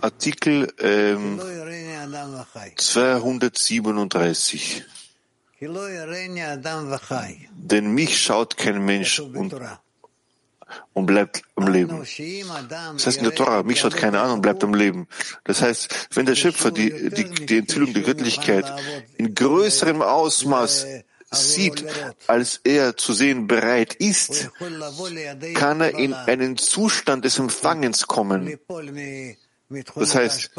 Artikel ähm, 237. Denn mich schaut kein Mensch und, und bleibt am Leben. Das heißt in der Torah, mich schaut keiner an und bleibt am Leben. Das heißt, wenn der Schöpfer die, die, die Enthüllung der Göttlichkeit in größerem Ausmaß sieht, als er zu sehen bereit ist, kann er in einen Zustand des Empfangens kommen. Das heißt,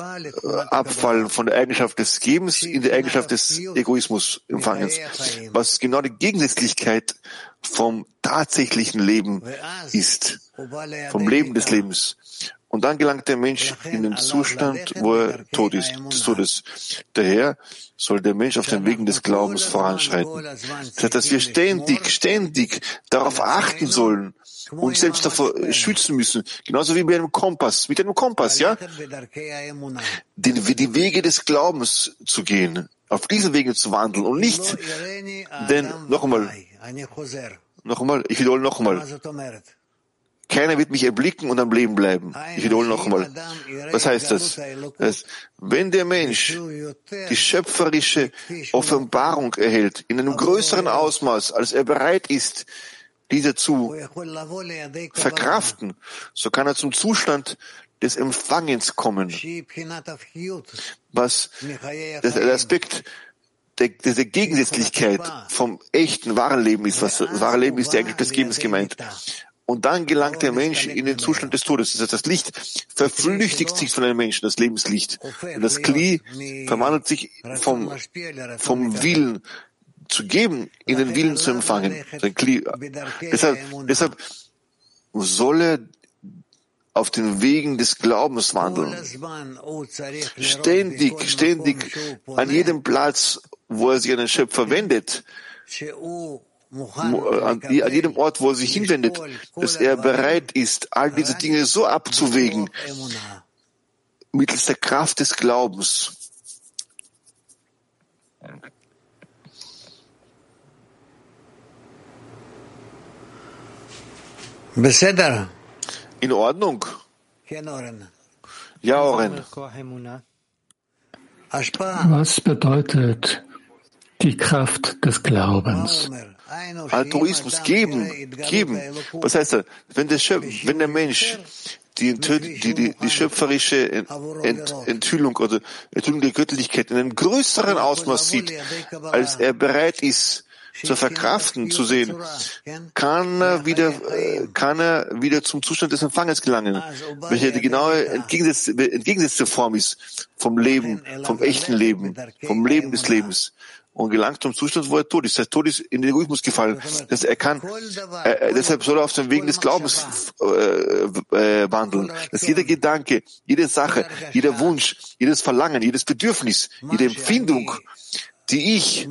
abfallen von der Eigenschaft des Gebens in die Eigenschaft des Egoismus empfangens, was genau die Gegensätzlichkeit vom tatsächlichen Leben ist, vom Leben des Lebens. Und dann gelangt der Mensch in den Zustand, wo er tot ist, des Todes. Daher soll der Mensch auf den Wegen des Glaubens voranschreiten. Das heißt, dass wir ständig, ständig darauf achten sollen, und selbst davor schützen müssen. Genauso wie mit einem Kompass, mit einem Kompass, ja? Die, die Wege des Glaubens zu gehen, auf diese Wege zu wandeln und nicht, denn, noch einmal, noch einmal, ich wiederhole noch einmal, keiner wird mich erblicken und am Leben bleiben. Ich wiederhole noch einmal. Was heißt das? das wenn der Mensch die schöpferische Offenbarung erhält in einem größeren Ausmaß, als er bereit ist, diese zu verkraften, so kann er zum Zustand des Empfangens kommen, was der Aspekt der, der Gegensätzlichkeit vom echten, wahren Leben ist, was das wahre Leben ist, der eigentlich des Gebens gemeint. Und dann gelangt der Mensch in den Zustand des Todes. Das heißt, das Licht verflüchtigt sich von einem Menschen, das Lebenslicht. Und das Kli verwandelt sich vom, vom Willen zu geben, in den Willen zu empfangen. Deshalb, deshalb soll er auf den Wegen des Glaubens wandeln. Ständig, ständig an jedem Platz, wo er sich an den Schöpfer wendet, an jedem Ort, wo er sich hinwendet, dass er bereit ist, all diese Dinge so abzuwägen, mittels der Kraft des Glaubens. In Ordnung. Ja, Oren. Was bedeutet die Kraft des Glaubens? Altruismus geben, geben. Was heißt das? Wenn der, Schöp wenn der Mensch die, die, die, die schöpferische Ent, Enthüllung oder Enthüllung der Göttlichkeit in einem größeren Ausmaß sieht, als er bereit ist, zu verkraften, zu sehen, kann er wieder, kann er wieder zum Zustand des Empfanges gelangen, welcher die genaue entgegengesetzte Form ist vom Leben, vom echten Leben, vom Leben des Lebens und gelangt zum Zustand, wo er tot ist. Der Tod ist in den Egoismus gefallen. Das er kann, äh, deshalb soll er auf den Wegen des Glaubens äh, äh, wandeln. Dass jeder Gedanke, jede Sache, jeder Wunsch, jedes Verlangen, jedes Bedürfnis, jede Empfindung, die ich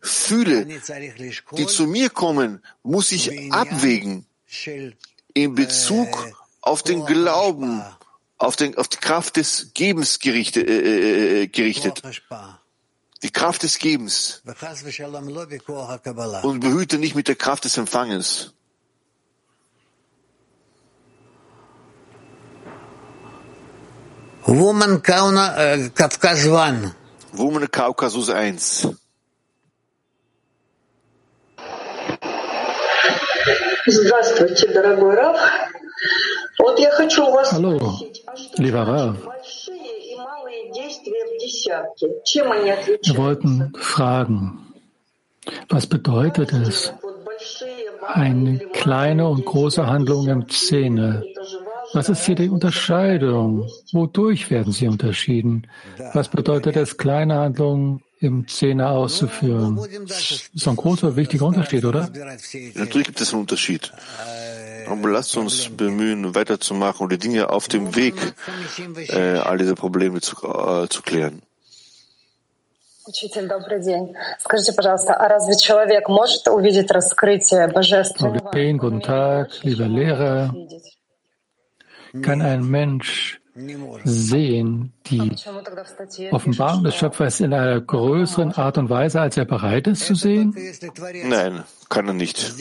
fühle, die zu mir kommen, muss ich abwägen in Bezug auf den Glauben, auf, den, auf die Kraft des Gebens gerichtet. Äh, äh gerichtet Die Kraft des Gebens. Und behüte nicht mit der Kraft des Empfangens. Woman Kaukaz 1. Woman Kaukasus 1. Здравствуйте, дорогой Раф. Вот я хочу у вас Hallo, lieber Rav. Wir wollten fragen, was bedeutet es, eine kleine und große Handlung im Szene? Was ist hier die Unterscheidung? Wodurch werden sie unterschieden? Was bedeutet es, kleine Handlungen im Zehner auszuführen? Das ist ein großer, wichtiger Unterschied, oder? Natürlich gibt es einen Unterschied. Aber lasst uns bemühen, weiterzumachen und die Dinge auf dem Weg, äh, all diese Probleme zu, äh, zu klären. Учитель, добрый день. Скажите, пожалуйста, а разве человек может увидеть раскрытие божественного? Guten Tag, lieber Lehrer. kann ein Mensch sehen die Offenbarung des Schöpfers in einer größeren Art und Weise, als er bereit ist zu sehen? Nein, kann er nicht.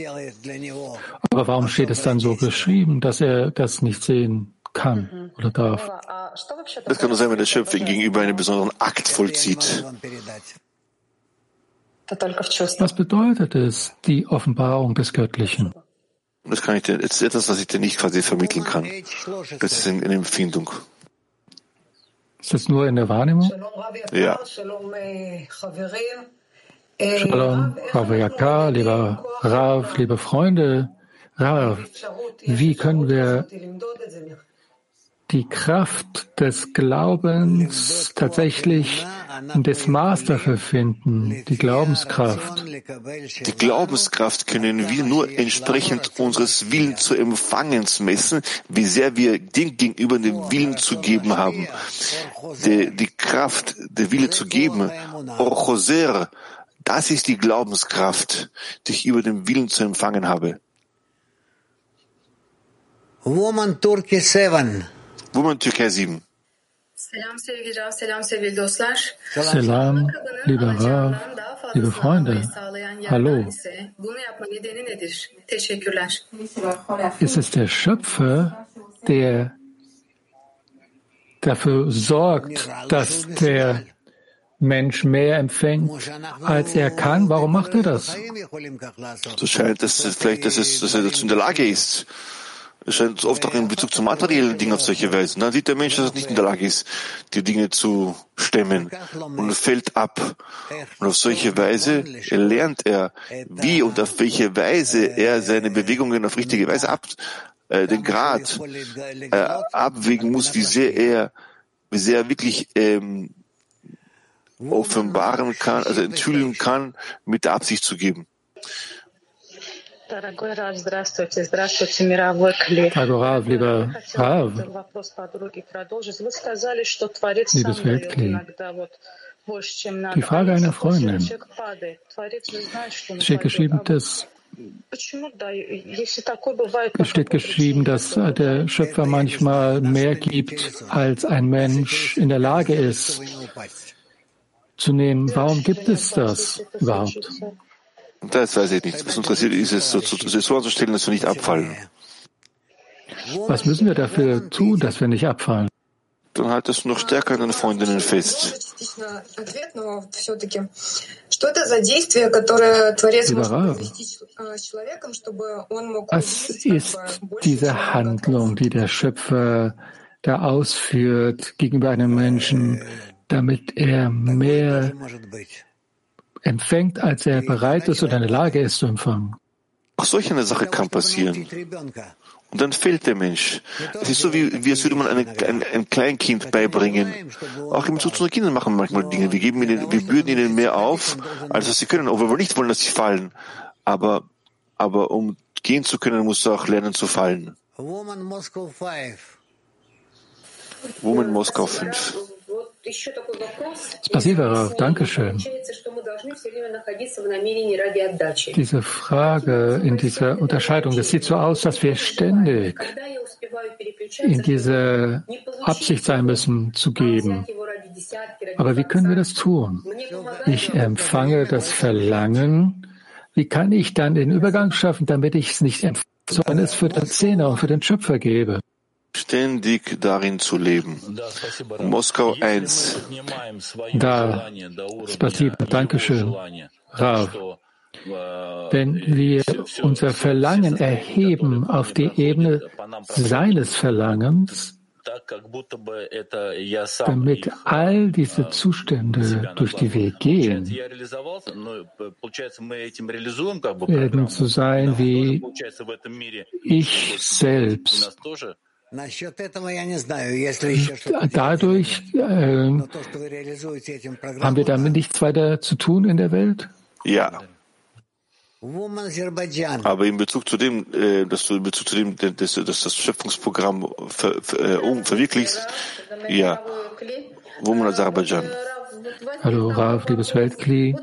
Aber warum steht es dann so geschrieben, dass er das nicht sehen kann oder darf? Das kann nur sein, wenn der Schöpfer ihm gegenüber einen besonderen Akt vollzieht. Was bedeutet es, die Offenbarung des Göttlichen? Das kann ich dir, ist etwas, was ich dir nicht quasi vermitteln kann. Das ist in, in Empfindung. Ist das nur in der Wahrnehmung? Ja. Shalom, Rav Yaka, lieber Rav, liebe Freunde. Rav, wie können wir die Kraft des Glaubens tatsächlich das Maß dafür finden, die Glaubenskraft. Die Glaubenskraft können wir nur entsprechend unseres Willens zu empfangens messen, wie sehr wir dem gegenüber den Willen zu geben haben. Die, die Kraft, der Wille zu geben, Orchoser, das ist die Glaubenskraft, die ich über den Willen zu empfangen habe. Woman Turkey 7. Woman Türkei 7. Selam sevgili Rav, selam sevgili dostlar. Selam, lieber Rav, liebe Freunde. Hallo. Bunu yapma nedeni nedir? Teşekkürler. Es ist der Schöpfer, der dafür sorgt, dass der Mensch mehr empfängt, als er kann. Warum macht er das? So scheint es vielleicht, dass, es, dass er dazu in der Lage ist. Scheint oft auch in Bezug zu materiellen Dingen auf solche Weise. dann sieht der Mensch, dass er nicht in der Lage ist, die Dinge zu stemmen und fällt ab. Und auf solche Weise lernt er, wie und auf welche Weise er seine Bewegungen auf richtige Weise ab, äh, den Grad äh, abwägen muss, wie sehr er, wie sehr er wirklich ähm, offenbaren kann, also enthüllen kann, mit der Absicht zu geben. Rav, lieber Rav, liebes Weltkli, die Frage einer Freundin. Es steht geschrieben, dass es steht geschrieben, dass der Schöpfer manchmal mehr gibt, als ein Mensch in der Lage ist zu nehmen. Warum gibt es das überhaupt? Das weiß ich nicht. Was interessiert ist es, so, anzustellen, dass wir nicht abfallen. Was müssen wir dafür tun, dass wir nicht abfallen? Dann haltest du noch stärker an deinen Freundinnen fest. Was ist diese Handlung, die der Schöpfer da ausführt gegenüber einem Menschen, damit er mehr empfängt, als er bereit ist oder in der Lage ist zu empfangen. Auch solch eine Sache kann passieren. Und dann fehlt der Mensch. Es ist so, wie, wie als würde man eine, ein, ein Kleinkind beibringen. Auch im Bezug zu unseren Kindern machen wir manchmal Dinge. Wir geben ihnen, wir bürden ihnen mehr auf, als was sie können, obwohl wir nicht wollen, dass sie fallen. Aber, aber um gehen zu können, musst du auch lernen zu fallen. Woman Moskau 5. Woman Moskau 5. Spasiba, danke schön. Diese Frage in dieser Unterscheidung, das sieht so aus, dass wir ständig in dieser Absicht sein müssen, zu geben. Aber wie können wir das tun? Ich empfange das Verlangen. Wie kann ich dann den Übergang schaffen, damit ich es nicht empfange, sondern es für den Zehner und für den Schöpfer gebe? Ständig darin zu leben. Moskau 1. Da, Spasiba, Dankeschön, Rav. Wenn wir unser Verlangen erheben auf die Ebene seines Verlangens, damit all diese Zustände, durch die wir gehen, werden so sein wie ich selbst Dadurch äh, haben wir damit nichts weiter zu tun in der Welt? Ja. Aber in Bezug zu dem, äh, dass du in Bezug zu dem, dass, dass das Schöpfungsprogramm ver, ver, äh, um, verwirklichst, ja. Woman Aserbaidschan. Hallo, Rav, liebes Weltkli. Wir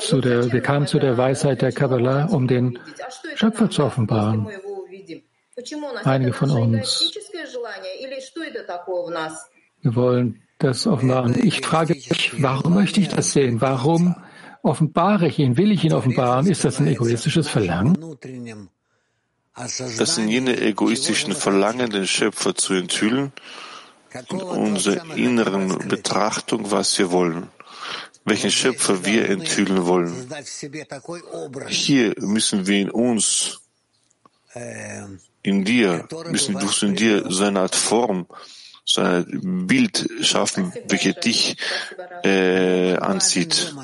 Zu der, wir kamen zu der Weisheit der Kabbalah, um den Schöpfer zu offenbaren. Einige von uns. Wir wollen das offenbaren. Ich frage mich, warum möchte ich das sehen? Warum offenbare ich ihn? Will ich ihn offenbaren? Ist das ein egoistisches Verlangen? Das sind jene egoistischen Verlangen, den Schöpfer zu enthüllen und unsere inneren Betrachtung, was wir wollen welchen Schöpfer wir enthüllen wollen. Hier müssen wir in uns, in dir, müssen du in dir so eine Art Form, so ein Bild schaffen, welche dich äh, anzieht.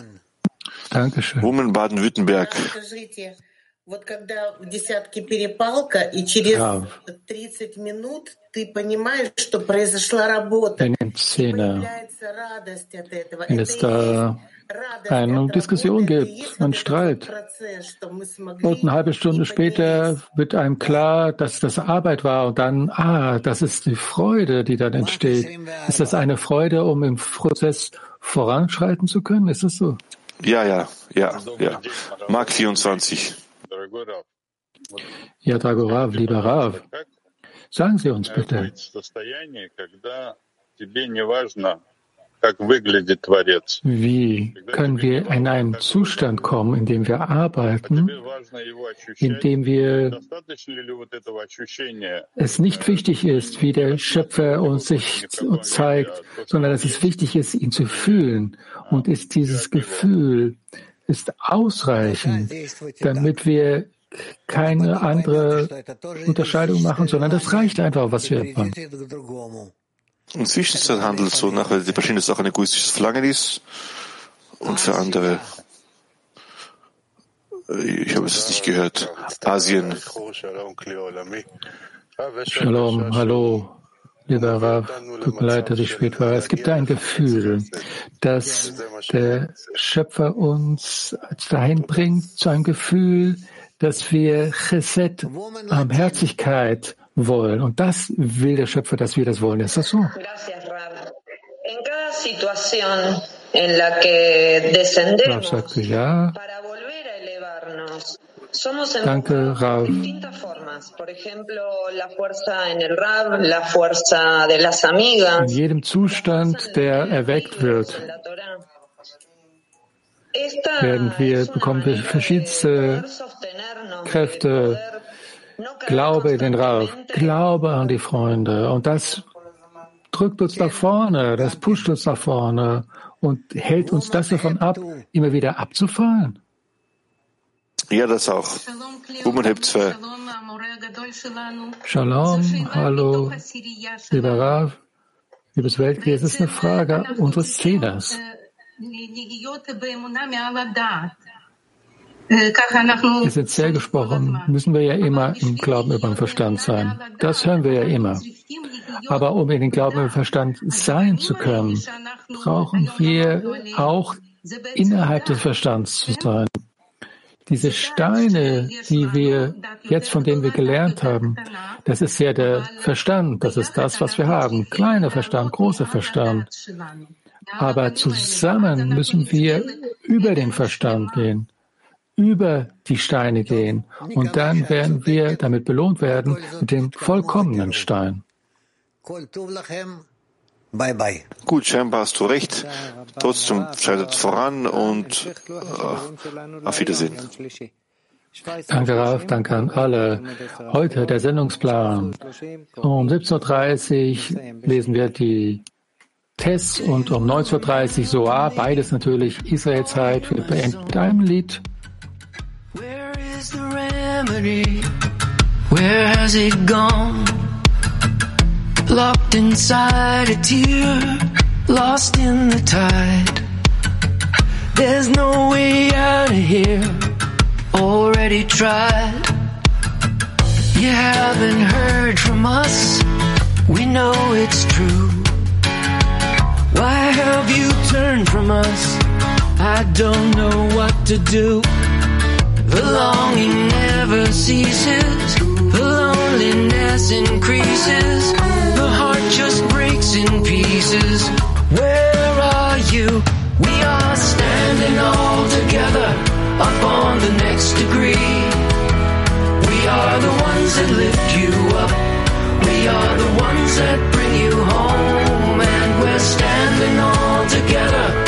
Dankeschön. Woman Baden-Württemberg. Вот когда в десятке перепалка, и через ja. 30 минут ты понимаешь, что произошла работа. In den Szene, wenn es da eine Diskussion gibt, einen Streit. Und eine halbe Stunde später wird einem klar, dass das Arbeit war und dann, ah, das ist die Freude, die dann entsteht. Ist das eine Freude, um im Prozess voranschreiten zu können? Ist das so? Ja, ja, ja, ja. Mark 24. Ja, Dragorav, lieber Rav, sagen Sie uns bitte, wie können wir in einen Zustand kommen, in dem wir arbeiten, in dem wir es nicht wichtig ist, wie der Schöpfer uns sich zeigt, sondern dass es wichtig ist, ihn zu fühlen. Und ist dieses Gefühl ist ausreichend, damit wir keine andere Unterscheidung machen, sondern das reicht einfach, was wir machen. Inzwischen handelt es so nach, weil die verschiedene Sachen ein egoistisches Verlangen ist und für andere, ich habe es nicht gehört, Asien. Shalom, hallo, lieber Rav, tut mir leid, dass ich spät war. Es gibt da ein Gefühl, dass der Schöpfer uns dahin bringt, zu einem Gefühl, dass wir Chesed, Barmherzigkeit wollen. Und das will der Schöpfer, dass wir das wollen. Ist das so? Rav sagte ja. Danke, Rav. In jedem Zustand, der erweckt wird, werden wir, bekommen wir verschiedenste Kräfte, Glaube in den Rauf, Glaube an die Freunde. Und das drückt uns nach vorne, das pusht uns nach vorne und hält uns das davon ab, immer wieder abzufallen. Ja, das auch. Shalom, hallo, lieber Rav, liebes Weltkrieg, es ist eine Frage unseres Zählers. Essentiell gesprochen müssen wir ja immer im Glauben über den Verstand sein. Das hören wir ja immer. Aber um in den Glauben über den Verstand sein zu können, brauchen wir auch innerhalb des Verstands zu sein. Diese Steine, die wir jetzt, von denen wir gelernt haben, das ist ja der Verstand, das ist das, was wir haben. Kleiner Verstand, großer Verstand. Aber zusammen müssen wir über den Verstand gehen über die Steine gehen und dann werden wir damit belohnt werden mit dem vollkommenen Stein. Gut, scheinbar hast du recht. Trotzdem schreitet voran und äh, auf Wiedersehen. Danke, Ralf, danke an alle. Heute der Sendungsplan. Um 17.30 Uhr lesen wir die Tests und um 19.30 Uhr Soa, beides natürlich Israelzeit. Wir beenden mit einem Lied. is the remedy? Where has it gone? Locked inside a tear, lost in the tide. There's no way out of here, already tried. You haven't heard from us, we know it's true. Why have you turned from us? I don't know what to do. The longing never ceases. The loneliness increases just breaks in pieces. Where are you? We are standing all together up on the next degree. We are the ones that lift you up. We are the ones that bring you home. And we're standing all together.